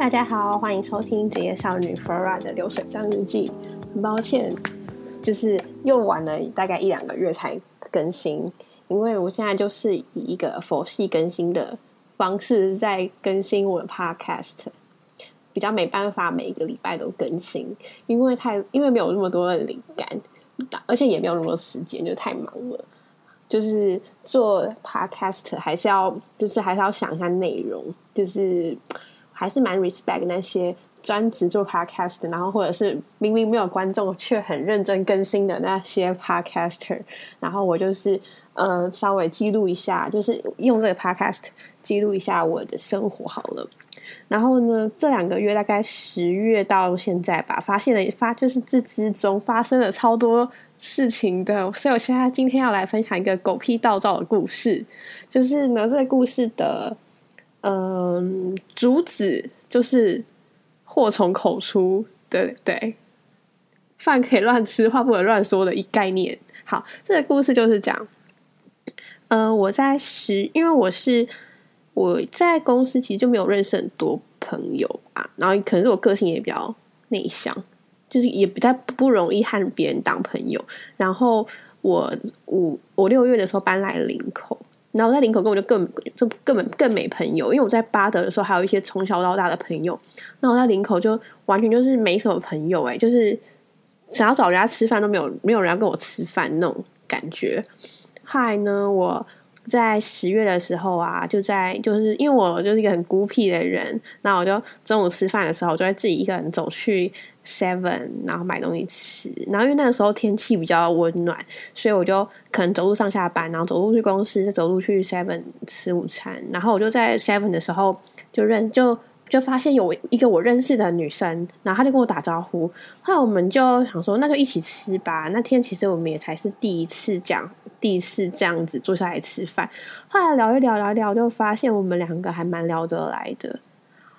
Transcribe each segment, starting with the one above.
大家好，欢迎收听职业少女 f e r a 的流水账日记。很抱歉，就是又晚了大概一两个月才更新，因为我现在就是以一个佛系更新的方式在更新我的 Podcast，比较没办法每一个礼拜都更新，因为太因为没有那么多的灵感，而且也没有那么多时间，就太忙了。就是做 Podcast 还是要，就是还是要想一下内容，就是还是蛮 respect 那些专职做 Podcast，然后或者是明明没有观众却很认真更新的那些 Podcaster，然后我就是呃稍微记录一下，就是用这个 Podcast 记录一下我的生活好了。然后呢，这两个月大概十月到现在吧，发现了发就是这之中发生了超多。事情的，所以我现在今天要来分享一个狗屁倒灶的故事。就是呢，这个故事的嗯主旨就是祸从口出，对对，饭可以乱吃，话不能乱说的一概念。好，这个故事就是讲，呃，我在十，因为我是我在公司其实就没有认识很多朋友啊，然后可能是我个性也比较内向。就是也不太不容易和别人当朋友。然后我五我六月的时候搬来林口，然后在林口跟我就更就根本更没朋友。因为我在巴德的时候还有一些从小到大的朋友，那我在林口就完全就是没什么朋友哎，就是想要找人家吃饭都没有，没有人要跟我吃饭那种感觉。嗨呢，我在十月的时候啊，就在就是因为我就是一个很孤僻的人，那我就中午吃饭的时候，我就会自己一个人走去。Seven，然后买东西吃，然后因为那个时候天气比较温暖，所以我就可能走路上下班，然后走路去公司，再走路去 Seven 吃午餐。然后我就在 Seven 的时候就认就就发现有一个我认识的女生，然后她就跟我打招呼。后来我们就想说，那就一起吃吧。那天其实我们也才是第一次讲，第四这样子坐下来吃饭。后来聊一聊，聊一聊，就发现我们两个还蛮聊得来的。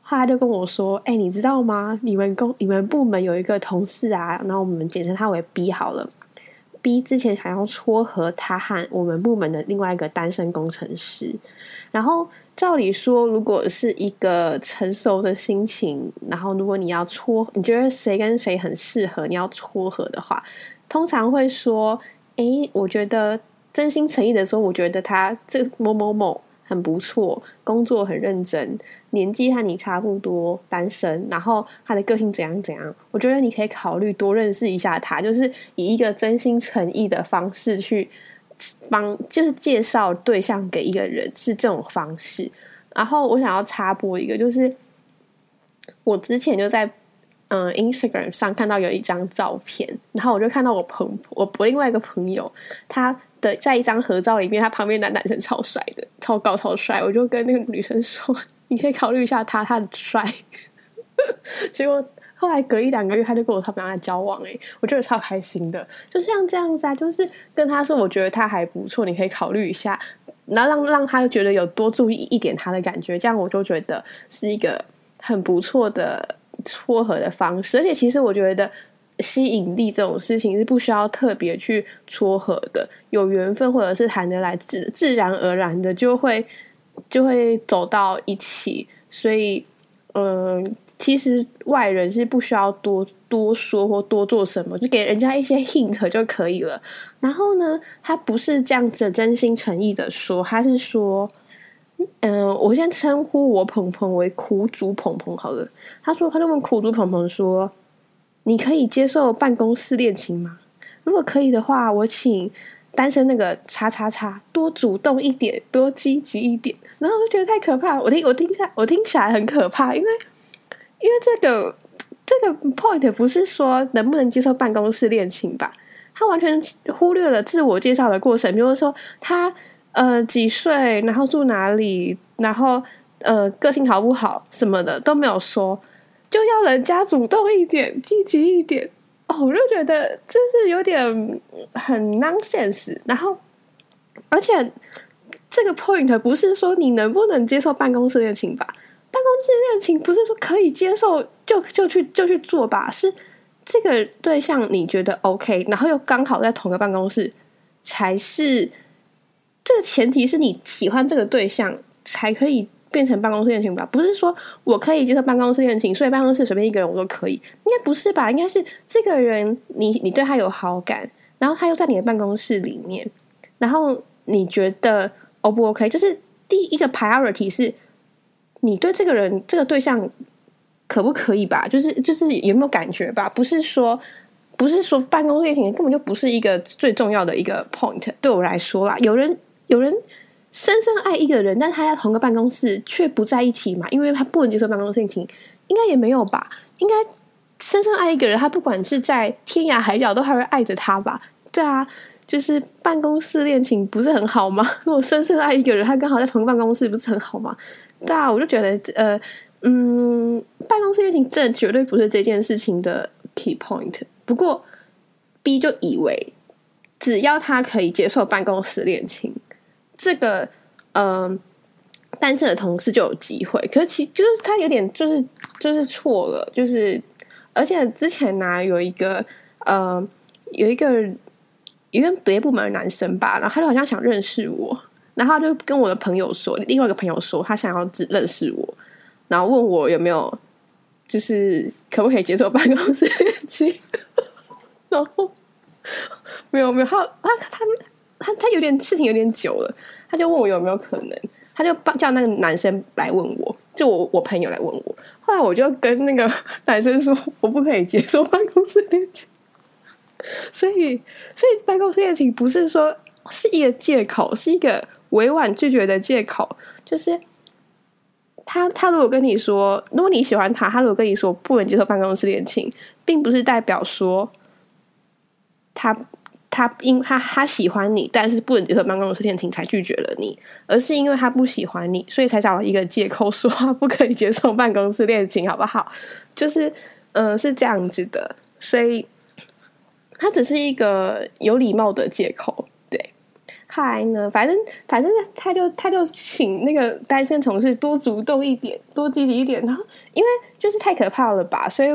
后来就跟我说：“哎，你知道吗？你们公、你们部门有一个同事啊，然后我们简称他为 B 好了。B 之前想要撮合他和我们部门的另外一个单身工程师。然后照理说，如果是一个成熟的心情，然后如果你要撮，你觉得谁跟谁很适合，你要撮合的话，通常会说：哎，我觉得真心诚意的说，我觉得他这某某某。”很不错，工作很认真，年纪和你差不多，单身，然后他的个性怎样怎样，我觉得你可以考虑多认识一下他，就是以一个真心诚意的方式去帮，就是介绍对象给一个人，是这种方式。然后我想要插播一个，就是我之前就在嗯 Instagram 上看到有一张照片，然后我就看到我朋我我另外一个朋友他。的在一张合照里面，他旁边的男生超帅的，超高超帅。我就跟那个女生说：“你可以考虑一下他，他很帅。”结果后来隔一两个月，他就跟我他们俩交往。哎，我觉得超开心的。就像这样子啊，就是跟他说，我觉得他还不错，你可以考虑一下，然后让让他觉得有多注意一点他的感觉，这样我就觉得是一个很不错的撮合的方式。而且其实我觉得。吸引力这种事情是不需要特别去撮合的，有缘分或者是谈得来，自自然而然的就会就会走到一起。所以，嗯，其实外人是不需要多多说或多做什么，就给人家一些 hint 就可以了。然后呢，他不是这样子真心诚意的说，他是说，嗯，我先称呼我鹏鹏为苦主鹏鹏好了。他说，他就问苦主鹏鹏说。你可以接受办公室恋情吗？如果可以的话，我请单身那个叉叉叉多主动一点，多积极一点。然后我就觉得太可怕，我听我听下我听起来很可怕，因为因为这个这个 point 不是说能不能接受办公室恋情吧？他完全忽略了自我介绍的过程，比如说他呃几岁，然后住哪里，然后呃个性好不好什么的都没有说。就要人家主动一点、积极一点哦，我就觉得这是有点很 nonsense。然后，而且这个 point 不是说你能不能接受办公室恋情吧？办公室恋情不是说可以接受就就去就去做吧？是这个对象你觉得 OK，然后又刚好在同个办公室，才是这个前提是你喜欢这个对象才可以。变成办公室恋情吧？不是说我可以接受办公室恋情，所以办公室随便一个人我都可以，应该不是吧？应该是这个人，你你对他有好感，然后他又在你的办公室里面，然后你觉得 O 不 OK？就是第一个 priority 是你对这个人这个对象可不可以吧？就是就是有没有感觉吧？不是说。不是说办公室恋情根本就不是一个最重要的一个 point，对我来说啦，有人有人深深爱一个人，但他在同个办公室却不在一起嘛，因为他不能接受办公室恋情，应该也没有吧？应该深深爱一个人，他不管是在天涯海角都还会爱着他吧？对啊，就是办公室恋情不是很好吗？如果深深爱一个人，他刚好在同个办公室，不是很好吗？对啊，我就觉得呃嗯，办公室恋情这绝对不是这件事情的 key point。不过，B 就以为只要他可以接受办公室恋情，这个嗯单身的同事就有机会。可是其就是他有点就是就是错了，就是而且之前呢有一个呃有一个一个别部门的男生吧，然后他就好像想认识我，然后他就跟我的朋友说，另外一个朋友说他想要只认识我，然后问我有没有就是可不可以接受办公室恋情。然后没有没有，他他他他他有点事情有点久了，他就问我有没有可能，他就叫那个男生来问我，就我我朋友来问我。后来我就跟那个 男生说，我不可以接受办公室恋情。所以所以办公室恋情不是说是一个借口，是一个委婉拒绝的借口。就是他他如果跟你说，如果你喜欢他，他如果跟你说不能接受办公室恋情，并不是代表说。他他因他他喜欢你，但是不能接受办公室恋情，才拒绝了你，而是因为他不喜欢你，所以才找了一个借口说他不可以接受办公室恋情，好不好？就是嗯，是这样子的，所以他只是一个有礼貌的借口。对，后来呢，反正反正他就他就请那个单身同事多主动一点，多积极一点，然后因为就是太可怕了吧，所以。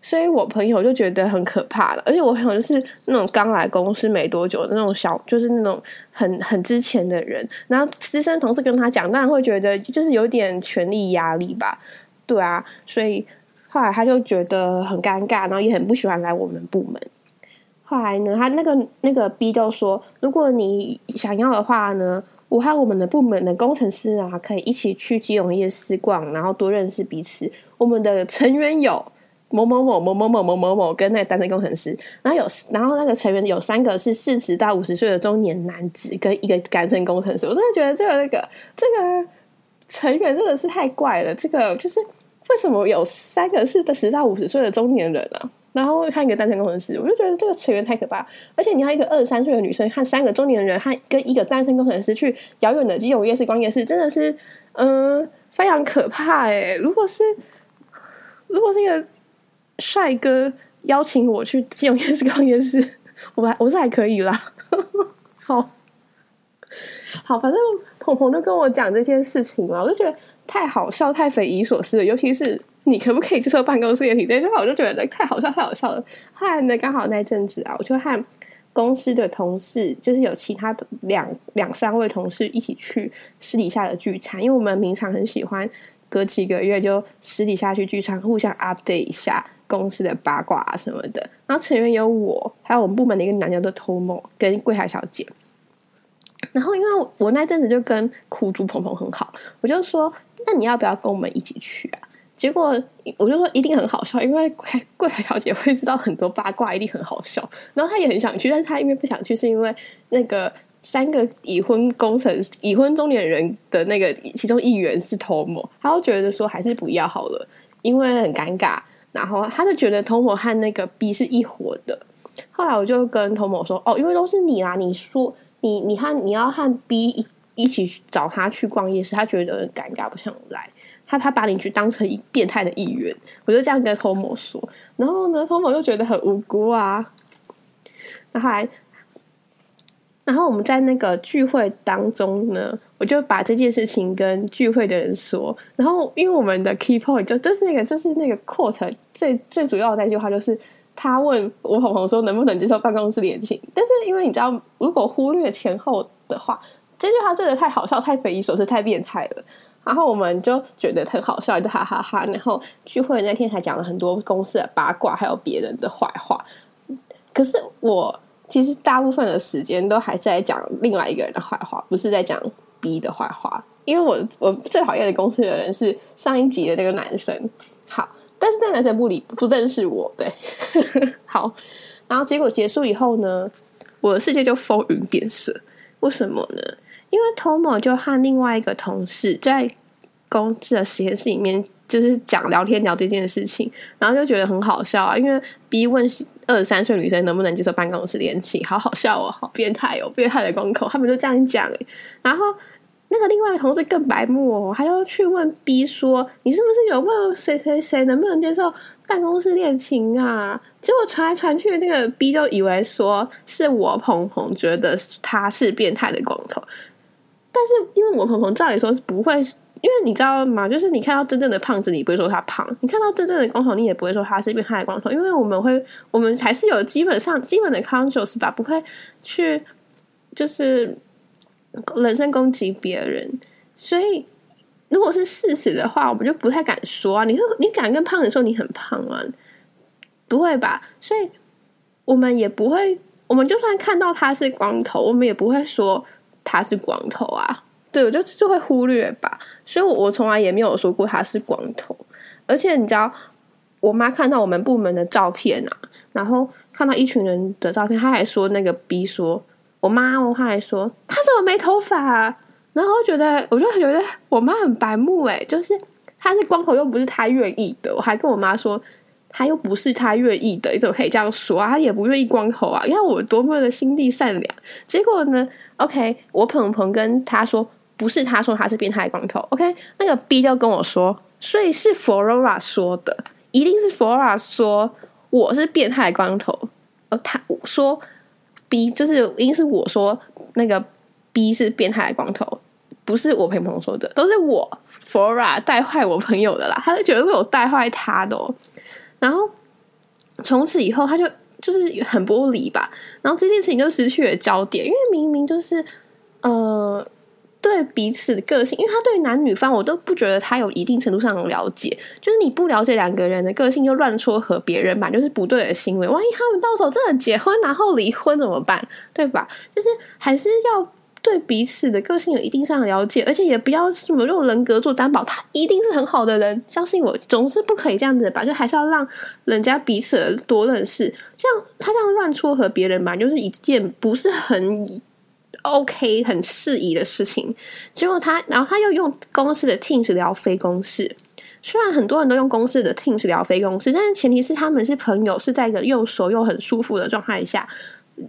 所以我朋友就觉得很可怕了，而且我朋友就是那种刚来公司没多久的那种小，就是那种很很之前的人。然后资深同事跟他讲，当然会觉得就是有点权力压力吧，对啊。所以后来他就觉得很尴尬，然后也很不喜欢来我们部门。后来呢，他那个那个 B 就说，如果你想要的话呢，我和我们的部门的工程师啊，可以一起去基隆夜市逛，然后多认识彼此。我们的成员有。某某某某某某某某某跟那个单身工程师，然后有，然后那个成员有三个是四十到五十岁的中年男子，跟一个单身工程师。我真的觉得这个那个这个成员真的是太怪了。这个就是为什么有三个是十到五十岁的中年人啊？然后看一个单身工程师，我就觉得这个成员太可怕。而且你要一个二十三岁的女生和三个中年人，和跟一个单身工程师去遥远的基隆夜市逛夜市，真的是嗯非常可怕哎。如果是如果是一个。帅哥邀请我去金融夜市逛夜市，我还我是还可以啦。好好，反正鹏鹏就跟我讲这件事情嘛，我就觉得太好笑、太匪夷所思了。尤其是你可不可以接受办公室恋情这句话，我就觉得太好笑、太好笑了。后来呢，刚好那阵子啊，我就和公司的同事，就是有其他的两两三位同事一起去私底下的聚餐，因为我们平常很喜欢隔几个月就私底下去聚餐，互相 update 一下。公司的八卦啊什么的，然后成员有我，还有我们部门的一个男叫做 Tomo 跟柜台小姐。然后因为我那阵子就跟苦主鹏鹏很好，我就说那你要不要跟我们一起去啊？结果我就说一定很好笑，因为柜柜台小姐会知道很多八卦，一定很好笑。然后她也很想去，但是她因为不想去，是因为那个三个已婚工程已婚中年人的那个其中一员是 Tomo，他就觉得说还是不要好了，因为很尴尬。然后他就觉得 Tom 和那个 B 是一伙的。后来我就跟 Tom 说：“哦，因为都是你啦，你说你你和你要和 B 一一起找他去逛夜市，他觉得尴尬，不想来。他他把你去当成一变态的一员。”我就这样跟 Tom 说。然后呢，Tom 就觉得很无辜啊。那后还。然后我们在那个聚会当中呢，我就把这件事情跟聚会的人说。然后因为我们的 key point 就就是那个就是那个 quote 最最主要的那句话，就是他问我朋友说能不能接受办公室恋情。但是因为你知道，如果忽略前后的话，这句话真的太好笑、太匪夷所思、太变态了。然后我们就觉得很好笑，就哈哈哈。然后聚会那天还讲了很多公司的八卦，还有别人的坏话。可是我其实大部分的时间都还是在讲另外一个人的坏话，不是在讲 B 的坏话。因为我我最讨厌的公司的人是上一集的那个男生。好，但是那男生不理不认识我，对。好，然后结果结束以后呢，我的世界就风云变色。为什么呢？因为 Tomo 就和另外一个同事在公司的实验室里面，就是讲聊天聊这件事情，然后就觉得很好笑啊。因为 B 问二十三岁女生能不能接受办公室恋情，好好笑哦，好变态哦，变态的光头，他们就这样讲诶然后那个另外的同事更白目哦，还要去问 B 说：“你是不是有问谁谁谁能不能接受办公室恋情啊？”结果传来传去，那个 B 就以为说是我鹏鹏觉得他是变态的光头。但是，因为我鹏鹏照理说是不会，因为你知道吗？就是你看到真正的胖子，你不会说他胖；你看到真正的光头，你也不会说他是变态的光头。因为我们会，我们还是有基本上基本的 conscious 吧，不会去就是人身攻击别人。所以，如果是事实的话，我们就不太敢说啊。你你敢跟胖子说你很胖吗？不会吧？所以，我们也不会。我们就算看到他是光头，我们也不会说。他是光头啊，对我就就会忽略吧，所以，我我从来也没有说过他是光头。而且你知道，我妈看到我们部门的照片啊，然后看到一群人的照片，她还说那个 B 说，我妈哦，她还说他怎么没头发？然后觉得，我就觉得我妈很白目哎，就是他是光头又不是他愿意的，我还跟我妈说。他又不是他愿意的，你怎么可以这样说啊？他也不愿意光头啊！你看我多么的心地善良。结果呢？OK，我鹏鹏跟他说，不是他说他是变态光头。OK，那个 B 就跟我说，所以是 Flora 说的，一定是 Flora 说我是变态光头。呃，他说 B 就是，一定是我说那个 B 是变态光头，不是我朋友说的，都是我 Flora 带坏我朋友的啦。他就觉得是我带坏他的。然后从此以后，他就就是很玻璃吧。然后这件事情就失去了焦点，因为明明就是呃对彼此的个性，因为他对男女方我都不觉得他有一定程度上的了解。就是你不了解两个人的个性，就乱撮合别人吧，就是不对的行为。万一他们到时候真的结婚，然后离婚怎么办？对吧？就是还是要。对彼此的个性有一定上的了解，而且也不要什么用人格做担保，他一定是很好的人。相信我，总是不可以这样子吧？就还是要让人家彼此多认识。这样他这样乱撮合别人吧，就是一件不是很 OK、很适宜的事情。结果他，然后他又用公司的 Teams 聊非公事。虽然很多人都用公司的 Teams 聊非公事，但是前提是他们是朋友，是在一个又熟又很舒服的状态下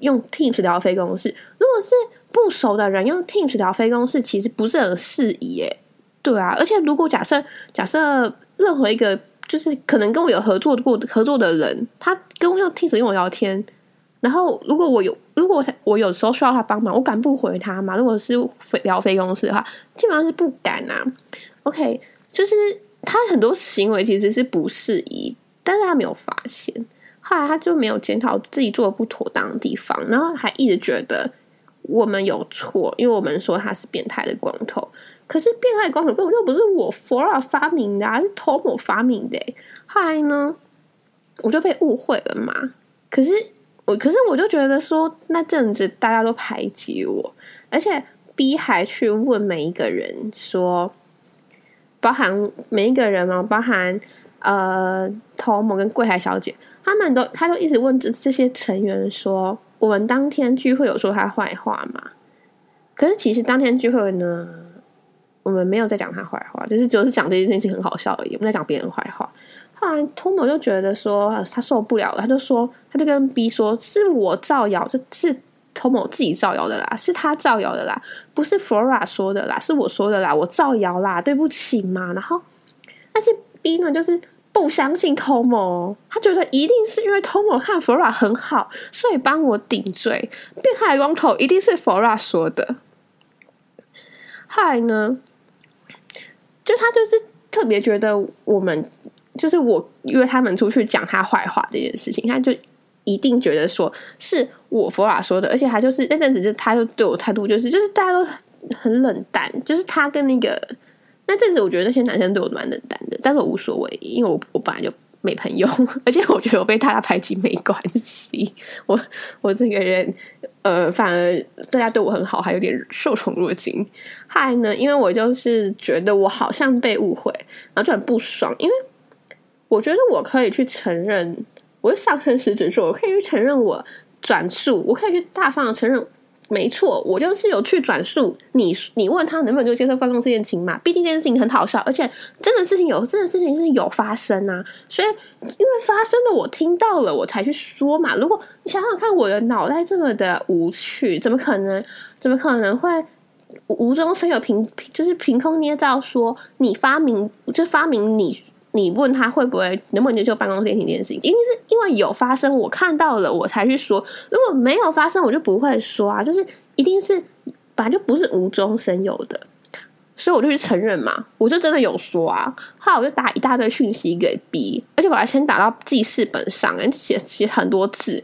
用 Teams 聊非公事。如果是不熟的人用 Teams 聊非公式，其实不是很适宜耶。对啊，而且如果假设假设任何一个就是可能跟我有合作过合作的人，他跟我用 Teams 跟我聊天，然后如果我有如果我有时候需要他帮忙，我敢不回他吗？如果是聊非公司的话，基本上是不敢啊。OK，就是他很多行为其实是不适宜，但是他没有发现，后来他就没有检讨自己做的不妥当的地方，然后还一直觉得。我们有错，因为我们说他是变态的光头，可是变态光头根本就不是我 Flora 发明的，而是 Tom 发明的。后来呢，我就被误会了嘛。可是我，可是我就觉得说那阵子大家都排挤我，而且 B 还去问每一个人说，包含每一个人嘛，包含呃头某跟柜台小姐，他们都他都一直问这这些成员说。我们当天聚会有说他坏话吗？可是其实当天聚会呢，我们没有在讲他坏话，就是只是讲这件事情很好笑而已，我们在讲别人坏话。后来托某就觉得说他受不了了，他就说，他就跟 B 说：“是我造谣，这是托某自己造谣的啦，是他造谣的啦，不是 Flora 说的啦，是我说的啦，我造谣啦，对不起嘛。”然后，但是 B 呢，就是。不相信 Tomo，他觉得一定是因为 Tomo 和 Flora 很好，所以帮我顶罪。变态光头一定是 Flora 说的。后来呢，就他就是特别觉得我们就是我约他们出去讲他坏话这件事情，他就一定觉得说是我佛法说的，而且他就是那阵子就他就对我态度就是就是大家都很冷淡，就是他跟那个。那阵子我觉得那些男生对我蛮冷淡的，但是我无所谓，因为我我本来就没朋友，而且我觉得我被大家排挤没关系。我我这个人，呃，反而大家对我很好，还有点受宠若惊。还呢，因为我就是觉得我好像被误会，然后就很不爽，因为我觉得我可以去承认，我是上升狮子座，我可以去承认我转述，我可以去大方的承认。没错，我就是有去转述你，你问他能不能就接受观众这件事情嘛？毕竟这件事情很好笑，而且真的事情有，真的事情是有发生啊。所以因为发生的我听到了，我才去说嘛。如果你想想看，我的脑袋这么的无趣，怎么可能？怎么可能会无中生有凭就是凭空捏造说你发明就发明你？你问他会不会能不能接受办公室恋情这件事情，一定是因为有发生，我看到了我才去说。如果没有发生，我就不会说啊。就是一定是反正就不是无中生有的。所以我就去承认嘛，我就真的有说啊，后来我就打一大堆讯息给 B，而且我还先打到记事本上，写写很多字，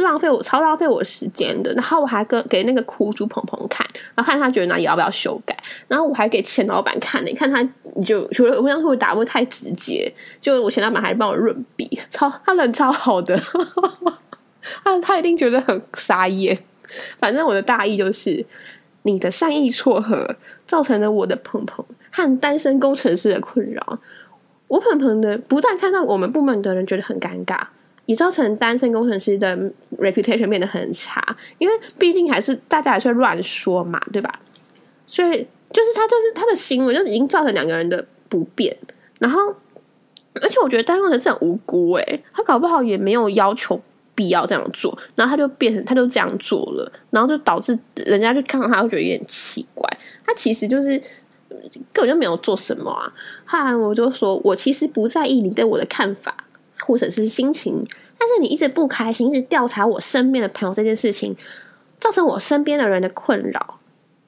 浪费我超浪费我时间的。然后我还跟给那个苦主鹏鹏看，然后看他觉得哪里要不要修改。然后我还给钱老板看，你看他你就除了我当初打不太直接，就我钱老板还帮我润笔，超他人超好的，他他一定觉得很傻眼。反正我的大意就是。你的善意撮合造成了我的鹏鹏和单身工程师的困扰。我鹏鹏的不但看到我们部门的人觉得很尴尬，也造成单身工程师的 reputation 变得很差。因为毕竟还是大家还是乱说嘛，对吧？所以就是他就是他的行为就已经造成两个人的不便。然后，而且我觉得单身工程师很无辜诶，他搞不好也没有要求。必要这样做，然后他就变成，他就这样做了，然后就导致人家就看到他会觉得有点奇怪。他其实就是根本就没有做什么啊。后来我就说，我其实不在意你对我的看法或者是心情，但是你一直不开心，一直调查我身边的朋友这件事情，造成我身边的人的困扰，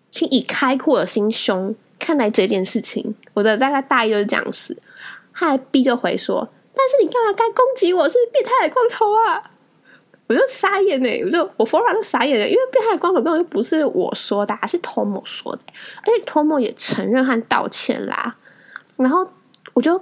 请以开阔的心胸看待这件事情。我的大概大意就是这样子。后来 B 就回说，但是你干嘛该攻击我是变态的光头啊？我就傻眼呢，我就我 f o r 就傻眼了，因为变态光头根本就不是我说的，是 Tom 说的，而且 Tom 也承认和道歉啦。然后我就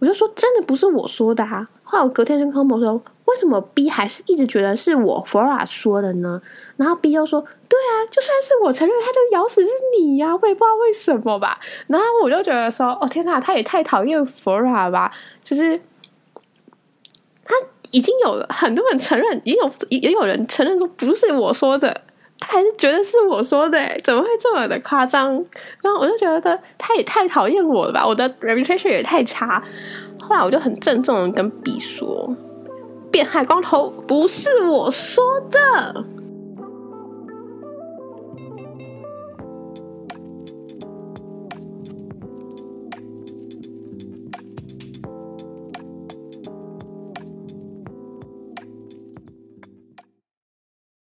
我就说真的不是我说的啊。后来我隔天跟 Tom 说，为什么 B 还是一直觉得是我 f o r 说的呢？然后 B 又说，对啊，就算是我承认，他就咬死是你呀，我也不知道为什么吧。然后我就觉得说，哦天哪，他也太讨厌 f o r 了吧，就是。已经有了很多人承认，也有也有人承认说不是我说的，他还是觉得是我说的，怎么会这么的夸张？然后我就觉得他也太讨厌我了吧，我的 reputation 也太差。后来我就很郑重的跟 B 说，变态光头不是我说的。